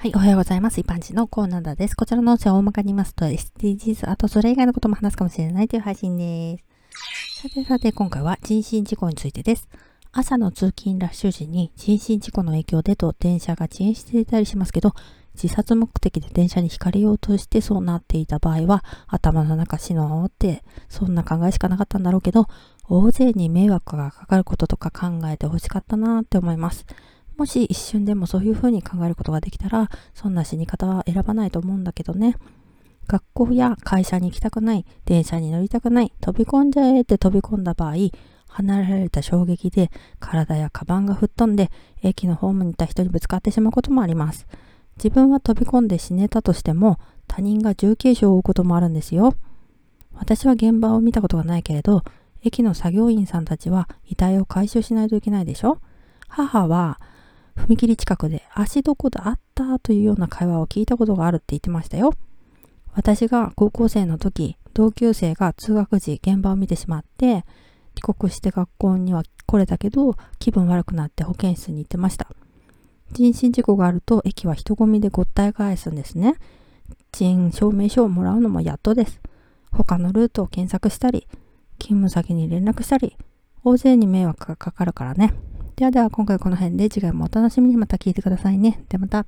はい、おはようございます。一般人のコーナーです。こちらの音声を大まかに言いますと SDGs、あとそれ以外のことも話すかもしれないという配信です。さてさて、今回は人身事故についてです。朝の通勤ラッシュ時に人身事故の影響でと電車が遅延していたりしますけど、自殺目的で電車にひかれようとしてそうなっていた場合は、頭の中死のうって、そんな考えしかなかったんだろうけど、大勢に迷惑がかかることとか考えてほしかったなって思います。もし一瞬でもそういうふうに考えることができたら、そんな死に方は選ばないと思うんだけどね。学校や会社に行きたくない、電車に乗りたくない、飛び込んじゃえって飛び込んだ場合、離れられた衝撃で体やカバンが吹っ飛んで、駅のホームにいた人にぶつかってしまうこともあります。自分は飛び込んで死ねたとしても、他人が重軽傷を負うこともあるんですよ。私は現場を見たことがないけれど、駅の作業員さんたちは遺体を回収しないといけないでしょ？母は踏切近くで足どこだあったというような会話を聞いたことがあるって言ってましたよ。私が高校生の時、同級生が通学時現場を見てしまって、帰国して学校には来れたけど、気分悪くなって保健室に行ってました。人身事故があると駅は人混みでごったい返すんですね。人証明書をもらうのもやっとです。他のルートを検索したり、勤務先に連絡したり、大勢に迷惑がかかるからね。ではでは今回この辺で次回もお楽しみにまた聞いてくださいね。ではまた。